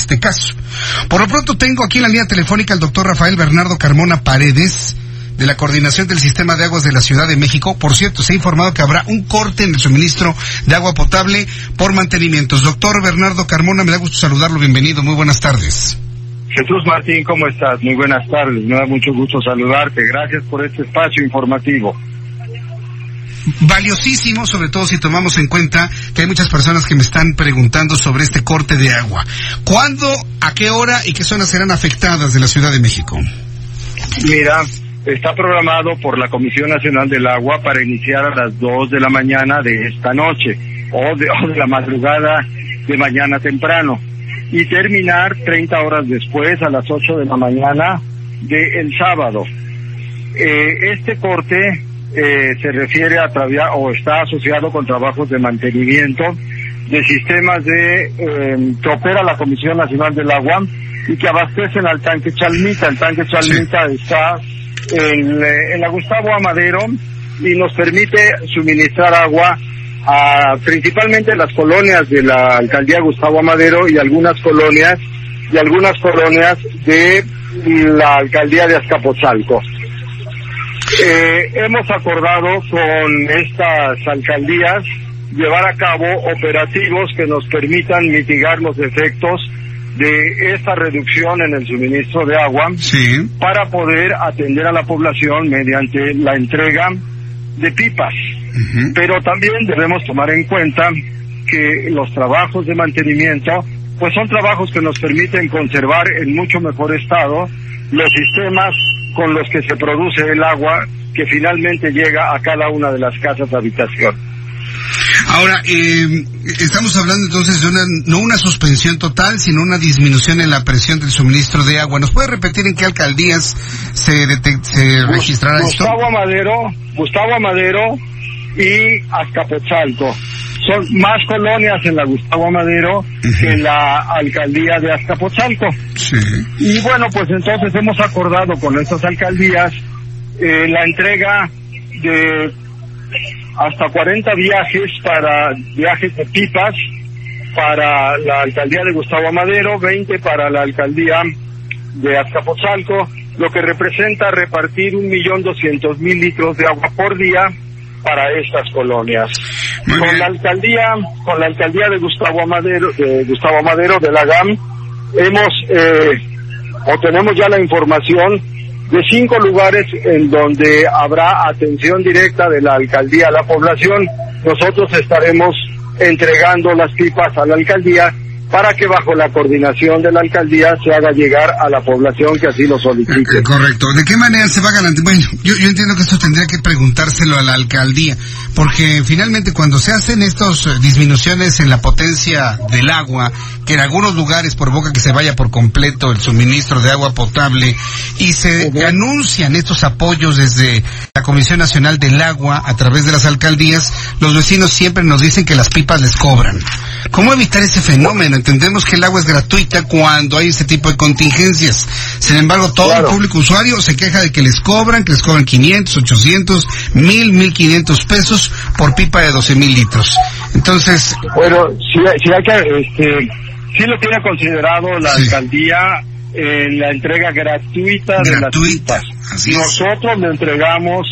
Este caso. Por lo pronto tengo aquí en la línea telefónica al doctor Rafael Bernardo Carmona Paredes de la Coordinación del Sistema de Aguas de la Ciudad de México. Por cierto, se ha informado que habrá un corte en el suministro de agua potable por mantenimientos. Doctor Bernardo Carmona, me da gusto saludarlo. Bienvenido. Muy buenas tardes. Jesús Martín, ¿cómo estás? Muy buenas tardes. Me da mucho gusto saludarte. Gracias por este espacio informativo. Valiosísimo, sobre todo si tomamos en cuenta que hay muchas personas que me están preguntando sobre este corte de agua. ¿Cuándo, a qué hora y qué zonas serán afectadas de la Ciudad de México? Mira, está programado por la Comisión Nacional del Agua para iniciar a las 2 de la mañana de esta noche o de, o de la madrugada de mañana temprano y terminar 30 horas después a las 8 de la mañana del el sábado. Eh, este corte eh, se refiere a o está asociado con trabajos de mantenimiento de sistemas de eh, que opera la Comisión Nacional del Agua y que abastecen al tanque Chalmita. El tanque Chalmita está en, eh, en la Gustavo Amadero y nos permite suministrar agua a principalmente las colonias de la alcaldía Gustavo Amadero y algunas colonias y algunas colonias de la alcaldía de Azcapotzalco. Eh, hemos acordado con estas alcaldías llevar a cabo operativos que nos permitan mitigar los efectos de esta reducción en el suministro de agua Sí. para poder atender a la población mediante la entrega de pipas. Pero también debemos tomar en cuenta que los trabajos de mantenimiento pues son trabajos que nos permiten conservar en mucho mejor estado los sistemas con los que se produce el agua que finalmente llega a cada una de las casas de habitación. Ahora, eh, estamos hablando entonces de una, no una suspensión total, sino una disminución en la presión del suministro de agua. ¿Nos puede repetir en qué alcaldías se, se registrará esto? Gustavo Amadero, Gustavo Amadero y Azcapotzalco. Son más colonias en la Gustavo Amadero que en la alcaldía de Azcapotzalco. Sí. Y bueno, pues entonces hemos acordado con estas alcaldías eh, la entrega de hasta 40 viajes para viajes de pipas para la alcaldía de Gustavo Amadero, 20 para la alcaldía de Azcapotzalco, lo que representa repartir un millón doscientos mil litros de agua por día para estas colonias. Muy con bien. la alcaldía, con la alcaldía de Gustavo Amadero, de Gustavo Amadero de la GAM, hemos eh, o tenemos ya la información de cinco lugares en donde habrá atención directa de la alcaldía a la población. Nosotros estaremos entregando las pipas a la alcaldía para que bajo la coordinación de la alcaldía se haga llegar a la población que así lo solicite. Eh, Correcto. ¿De qué manera se va a garantizar? Bueno, yo, yo entiendo que esto tendría que preguntárselo a la alcaldía, porque finalmente cuando se hacen estas eh, disminuciones en la potencia del agua, que en algunos lugares provoca que se vaya por completo el suministro de agua potable, y se anuncian estos apoyos desde la Comisión Nacional del Agua a través de las alcaldías, los vecinos siempre nos dicen que las pipas les cobran. ¿Cómo evitar ese fenómeno? Entendemos que el agua es gratuita cuando hay ese tipo de contingencias. Sin embargo, todo Claro. el público usuario se queja de que les cobran, que les cobran 500, 800, 1000, 1500 pesos por pipa de 12 mil litros. Entonces, Bueno, sí, sí hay que, este, sí lo tiene considerado la Sí. alcaldía en la entrega gratuita de las pipas. Nosotros le entregamos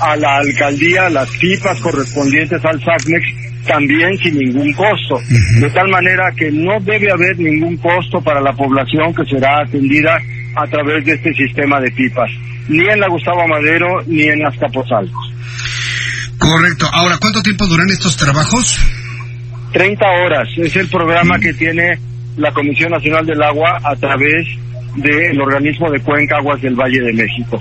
a la alcaldía las pipas correspondientes al SACMEX también sin ningún costo. De tal manera que no debe haber ningún costo para la población que será atendida a través de este sistema de pipas. Ni en la Gustavo Amadero ni en Azcapotzalco. Correcto. Ahora, ¿cuánto tiempo duran estos trabajos? 30 horas es el programa que tiene la Comisión Nacional del Agua a través del organismo de Cuenca Aguas del Valle de México.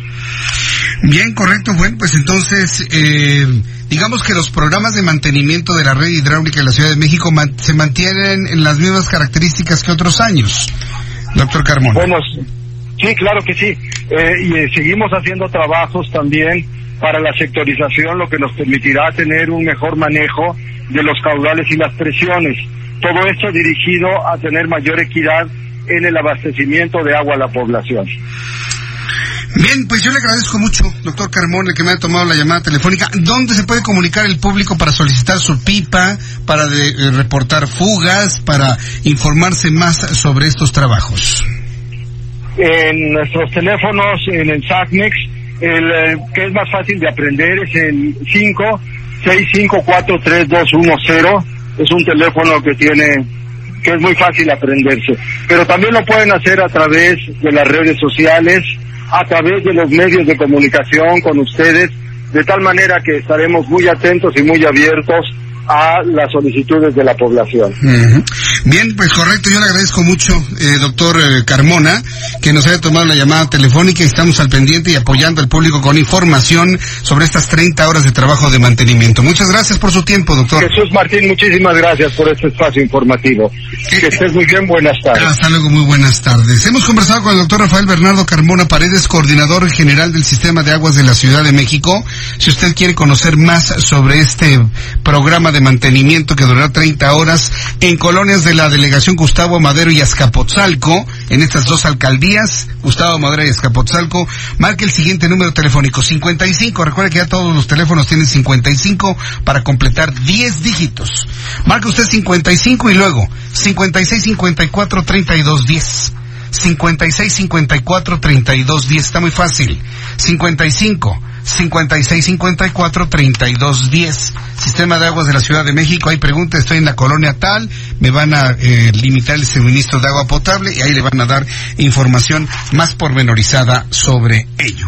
Bien, correcto. Bueno, pues entonces, eh, digamos que los programas de mantenimiento de la red hidráulica de la Ciudad de México se mantienen en las mismas características que otros años, doctor Carmona. Bueno, sí, claro que sí. Eh, y eh, seguimos haciendo trabajos también para la sectorización, lo que nos permitirá tener un mejor manejo de los caudales y las presiones. Todo esto dirigido a tener mayor equidad en el abastecimiento de agua a la población. Bien, pues yo le agradezco mucho, doctor Carmona, que me haya tomado la llamada telefónica. ¿Dónde se puede comunicar el público para solicitar su pipa, para eh, reportar fugas, para informarse más sobre estos trabajos? En nuestros teléfonos, en el SACMEX, el eh, que es más fácil de aprender es el 5 6543210. Es un teléfono que tiene que es muy fácil aprenderse. Pero también lo pueden hacer a través de las redes sociales, a través de los medios de comunicación con ustedes, de tal manera que estaremos muy atentos y muy abiertos a las solicitudes de la población. Bien, pues correcto, yo le agradezco mucho, eh, doctor eh, Carmona, que nos haya tomado la llamada telefónica y estamos al pendiente y apoyando al público con información sobre estas 30 horas de trabajo de mantenimiento. Muchas gracias por su tiempo, doctor. Jesús Martín, muchísimas gracias por este espacio informativo. que estés muy bien, buenas tardes. Hasta luego, muy buenas tardes. Hemos conversado con el doctor Rafael Bernardo Carmona Paredes, coordinador general del Sistema de Aguas de la Ciudad de México. Si usted quiere conocer más sobre este programa de mantenimiento que durará 30 horas en colonias de la delegación Gustavo Madero y Azcapotzalco, en estas dos alcaldías, Gustavo Madero y Azcapotzalco, marque el siguiente número telefónico, 55, recuerde que ya todos los teléfonos tienen 55 para completar 10 dígitos. Marque usted 55 y luego 56 54 32 10. 56 54 32 10. Está muy fácil. 55 56 54 32 10. Sistema de Aguas de la Ciudad de México. Hay preguntas, estoy en la colonia tal, me van a eh, limitar el suministro de agua potable y ahí le van a dar información más pormenorizada sobre ello.